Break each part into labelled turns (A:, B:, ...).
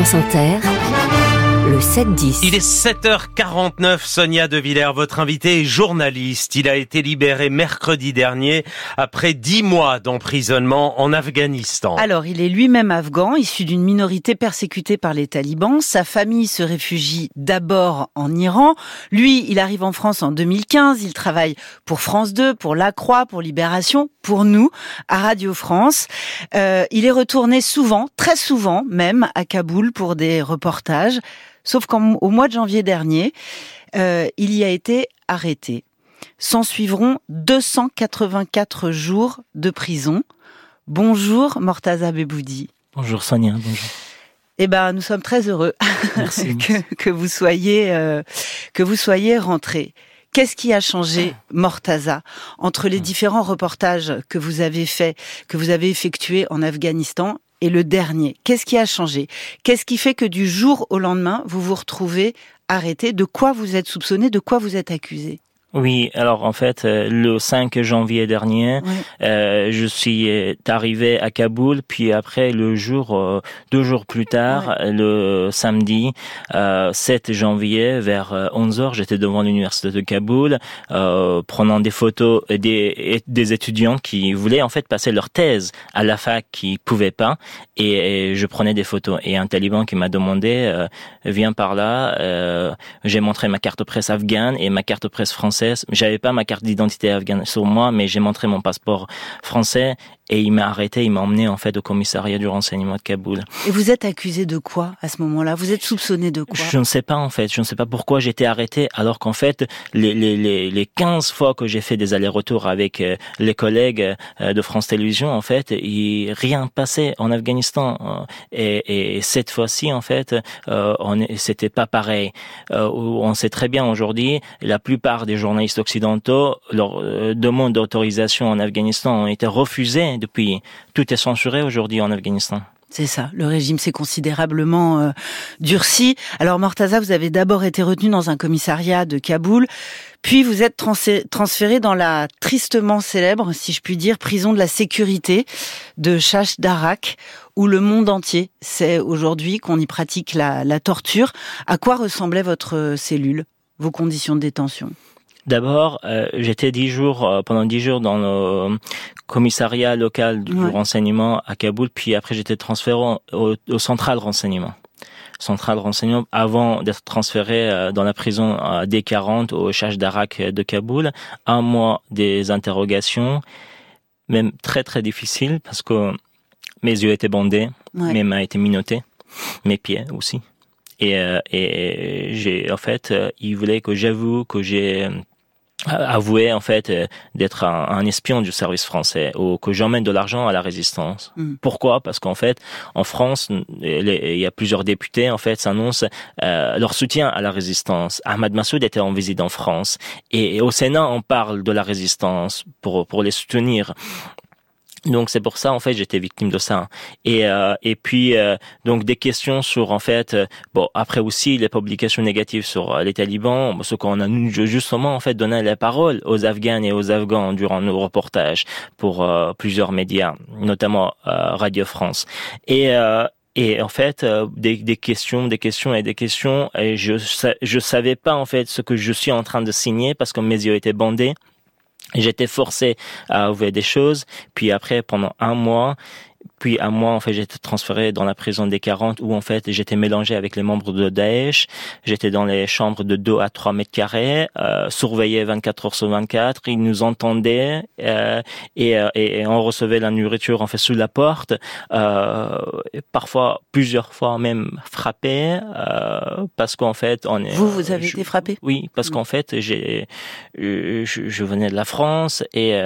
A: France Inter, le 7-10.
B: Il est 7h49, Sonia De Villers, votre invité est journaliste. Il a été libéré mercredi dernier après dix mois d'emprisonnement en Afghanistan.
C: Alors, il est lui-même afghan, issu d'une minorité persécutée par les talibans. Sa famille se réfugie d'abord en Iran. Lui, il arrive en France en 2015. Il travaille pour France 2, pour La Croix, pour Libération, pour nous, à Radio France. Euh, il est retourné souvent, très souvent même, à Kaboul pour des reportages. Sauf qu'au mois de janvier dernier, euh, il y a été arrêté. S'en suivront 284 jours de prison. Bonjour Mortaza Beboudi.
D: Bonjour Sonia, bonjour.
C: Eh ben, nous sommes très heureux que, que, vous soyez euh, que vous soyez rentré. Qu'est-ce qui a changé, Mortaza, entre les différents reportages que vous avez faits, que vous avez effectués en Afghanistan et le dernier. Qu'est-ce qui a changé? Qu'est-ce qui fait que du jour au lendemain, vous vous retrouvez arrêté? De quoi vous êtes soupçonné? De quoi vous êtes accusé?
D: Oui, alors en fait, euh, le 5 janvier dernier, euh, je suis euh, arrivé à Kaboul, puis après le jour, euh, deux jours plus tard, le samedi 7 janvier, vers 11h, j'étais devant l'université de Kaboul, prenant des photos des, des étudiants qui voulaient en fait passer leur thèse à la fac, qui pouvaient pas, et, et je prenais des photos. Et un taliban qui m'a demandé, viens par là, j'ai montré ma carte presse afghane et ma carte presse française j'avais pas ma carte d'identité afghane sur moi, mais j'ai montré mon passeport français et il m'a arrêté, il m'a emmené en fait au commissariat du renseignement de Kaboul.
C: Et vous êtes accusé de quoi à ce moment-là? Vous êtes soupçonné de quoi?
D: Je ne sais pas en fait, je ne sais pas pourquoi j'ai été arrêté alors qu'en fait les, les, les, les 15 fois que j'ai fait des allers-retours avec euh, les collègues euh, de France Télévisions en fait, il rien passé en Afghanistan euh, et, et cette fois-ci en fait, on c'était pas pareil. on sait très bien aujourd'hui, la plupart des journalistes occidentaux leur demande d'autorisation en Afghanistan ont été refusées depuis. Tout est censuré aujourd'hui en Afghanistan.
C: C'est ça, le régime s'est considérablement euh, durci. Alors Mortaza, vous avez d'abord été retenu dans un commissariat de Kaboul, puis vous êtes transféré dans la tristement célèbre, si je puis dire, prison de la sécurité de Chash Darak, où le monde entier sait aujourd'hui qu'on y pratique la, la torture. À quoi ressemblait votre cellule, vos conditions de détention?
D: D'abord, euh, j'étais dix jours euh, pendant dix jours dans le commissariat local du renseignement à Kaboul, puis après j'étais transféré au, au central renseignement central renseignement avant d'être transféré euh, dans la prison D40 au Chach d'Arak de Kaboul. Un mois des interrogations, même très très difficile parce que mes yeux étaient bandés, mes mains étaient minottées, mes pieds aussi. Et, et j'ai en fait, il voulait que j'avoue que j'ai avoué en fait euh, d'être un, espion du service français ou que j'emmène de l'argent à la résistance. Mm. Pourquoi? Parce qu'en fait, en France, il y a plusieurs députés en fait s'annoncent euh, leur soutien à la résistance. Ahmad Massoud était en visite en France et, au Sénat on parle de la résistance pour pour les soutenir. Donc c'est pour ça en fait j'étais victime de ça et euh, et puis euh, donc des questions sur en fait euh, bon après aussi les publications négatives sur les talibans ce qu'on a justement en fait donné la parole aux Afghans et aux Afghans durant nos reportages pour plusieurs médias notamment Radio France et et en fait, des, des, questions, des questions et des questions. Et je je savais pas en fait ce que je suis en train de signer parce que mes yeux étaient bandés. J'étais forcé à ouvrir des choses. Puis après, pendant un mois, puis à moi, en fait, j'étais transféré dans la prison des 40 où en fait j'étais mélangé avec les membres de Daesh. J'étais dans les chambres de 2 à 3 mètres carrés, euh, surveillé 24 heures sur 24. Ils nous entendaient euh, et, euh, et, on recevait la nourriture en fait sous la porte. Euh, parfois, plusieurs fois même frappé euh, parce qu'en fait on est.
C: Vous, vous avez été frappé?
D: Oui, parce qu'en fait j'ai je, je, venais de la France et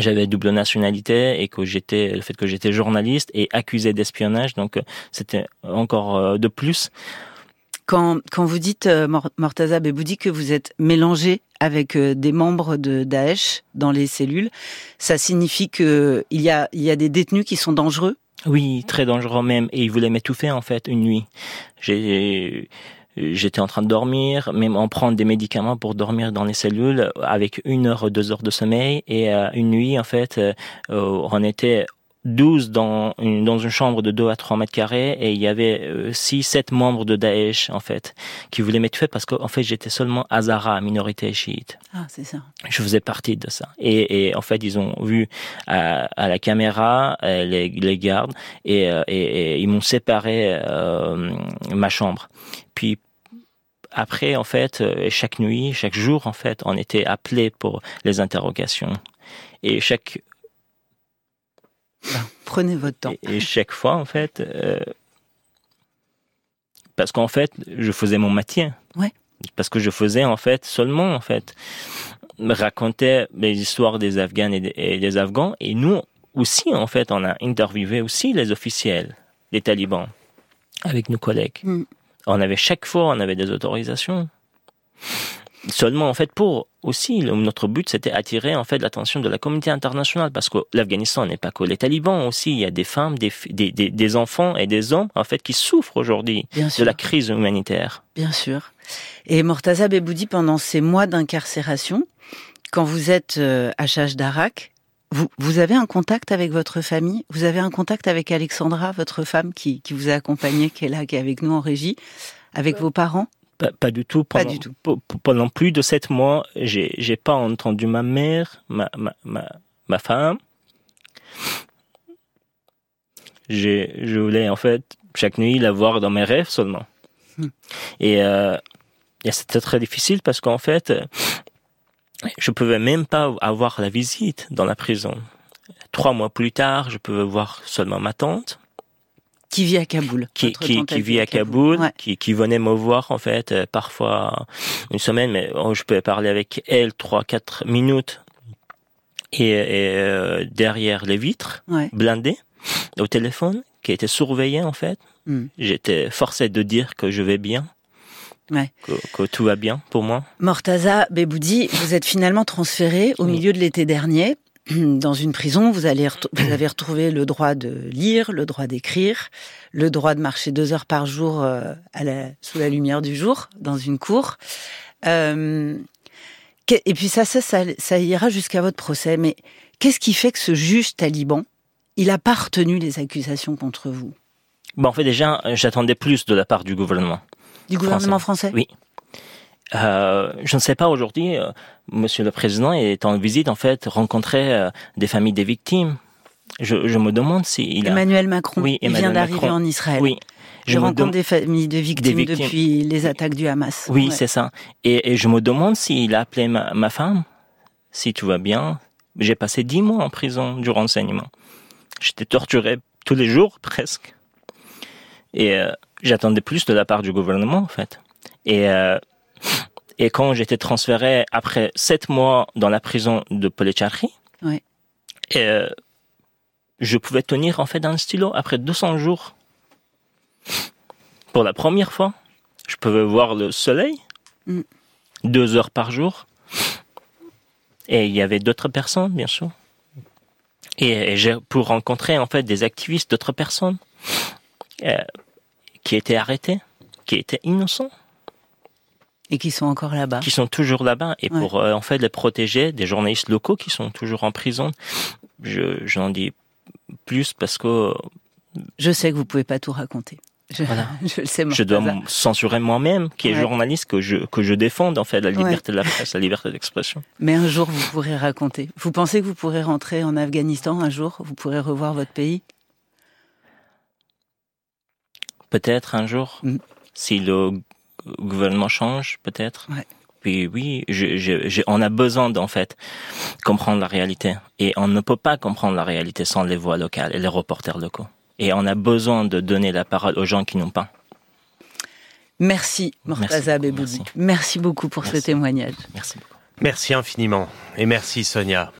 D: j'avais double nationalité et que j'étais le fait que j'étais journaliste et accusé d'espionnage donc euh, c'était encore euh, de plus
C: quand, quand vous dites euh, Mortaza Beboudi que vous êtes mélangé avec des membres de Daesh dans les cellules, ça signifie que il y a il y a des détenus qui sont dangereux?
D: Oui, très dangereux même et ils voulaient m'étouffer en fait une nuit. J'ai j'étais en train de dormir, même en prendre des médicaments pour dormir dans les cellules avec une heure, deux heures de sommeil. Et euh, une nuit, en fait, euh, on était 12 dans une, dans une chambre de 2 à 3 mètres carrés et il y avait 6, euh, 7 membres de Daesh, en fait, qui voulaient fait parce qu'en fait, j'étais seulement Hazara, minorité chiite.
C: Ah, c'est ça.
D: Je faisais partie de ça. Et, et en fait, ils ont vu à, à la caméra euh, les, les gardes et, et, et ils m'ont séparé euh, ma chambre. Après, en fait, chaque nuit, chaque jour, en fait, on était appelé pour les interrogations. Et chaque
C: Prenez votre temps.
D: Et, chaque fois, en fait, euh, parce qu'en fait, je faisais mon maintien.
C: Ouais.
D: Parce que je faisais, en fait, seulement, en fait, raconter les histoires des Afghans et des, Afghans. Et nous aussi, en fait, on a interviewé aussi les officiels des talibans avec nos collègues. Mm. On avait chaque fois, on avait des autorisations. Seulement, en fait, pour aussi, notre but, c'était attirer, en fait, l'attention de la communauté internationale, parce que l'Afghanistan n'est pas que les talibans aussi. Il y a des femmes, des, des, des, enfants et des hommes, en fait, qui souffrent aujourd'hui de la crise humanitaire.
C: Bien sûr. Et Mortaza Beboudi, pendant ces mois d'incarcération, quand vous êtes euh, à d'Arak, vous, vous avez un contact avec votre famille? Vous avez un contact avec Alexandra, votre femme qui, qui vous a accompagné, qui est là, qui est avec nous en régie, avec vos parents?
D: Pas, du tout.
C: Pendant, pas du tout.
D: Pendant plus de sept mois, j'ai, j'ai pas entendu ma mère, ma, ma, ma, ma femme. J'ai, je voulais en fait chaque nuit la voir dans mes rêves seulement. Hmm. Et, euh, et c'était très difficile parce qu'en fait, je pouvais même pas avoir la visite dans la prison. Trois mois plus tard, je pouvais voir seulement ma tante
C: qui vit à Kaboul.
D: Qui, qui, qui vit à Kaboul, qui, qui venait me voir en fait euh, parfois une semaine, mais oh, je pouvais parler avec elle trois quatre minutes et, et euh, derrière les vitres blindées au téléphone qui était surveillé en fait. Hmm. J'étais forcé de dire que je vais bien. Ouais. Que, que, tout va bien pour moi.
C: Mortaza Beboudi, vous êtes finalement transféré au milieu de l'été dernier dans une prison, vous, allez vous avez retrouvé le droit de lire, le droit d'écrire, le droit de marcher deux heures par jour euh, à la, sous la lumière du jour dans une cour. Euh, et puis ça, ça, ça, ira jusqu'à votre procès. Mais qu'est-ce qui fait que ce juge taliban, il a pas retenu les accusations contre vous?
D: Bon, en fait, déjà, j'attendais plus de la part du gouvernement.
C: Du gouvernement français,
D: Oui. Euh, je ne sais pas aujourd'hui, euh, Monsieur le Président est en visite en fait rencontrer euh, des familles des victimes. Je, je me demande si
C: Emmanuel Macron oui, il vient d'arriver en Israël. Oui. Je, rencontre des familles de victimes, depuis les attaques du Hamas.
D: Oui, c'est ça. Et, et, je me demande s'il a appelé ma, ma, femme, si tout va bien. J'ai passé dix mois en prison du renseignement. J'étais torturé tous les jours presque. Et j'attendais plus de la part du gouvernement en fait. Et euh, et quand j'étais transféré après sept mois dans la prison de Polecharki, ouais. euh, je pouvais tenir en fait un stylo après 200 jours. Pour la première fois, je pouvais voir le soleil mm. deux heures par jour. Et il y avait d'autres personnes, bien sûr. Et, j'ai pour rencontrer en fait des activistes d'autres personnes euh, qui étaient arrêtés, qui étaient innocents.
C: Et qui sont encore là-bas.
D: Qui sont toujours là-bas. Et pour euh, en fait les protéger des journalistes locaux qui sont toujours en prison, je j'en dis plus parce que
C: je sais que vous pouvez pas tout raconter. Je, voilà. je le sais.
D: Je dois censurer moi-même, qui est journaliste, que je que je défende en fait la liberté de la presse, la liberté d'expression.
C: Mais un jour vous pourrez raconter. Vous pensez que vous pourrez rentrer en Afghanistan un jour? Vous pourrez revoir votre pays?
D: Peut-être un jour, mm. si le gouvernement change peut-être. Ouais. Puis oui, je, on a besoin d'en fait comprendre la réalité. Et on ne peut pas comprendre la réalité sans les voix locales et les reporters locaux. Et on a besoin de donner la parole aux gens qui n'ont pas.
C: Merci, Mortaza Beboudi. Merci. beaucoup pour ce témoignage.
D: Merci beaucoup.
B: Merci infiniment. Et merci, Sonia.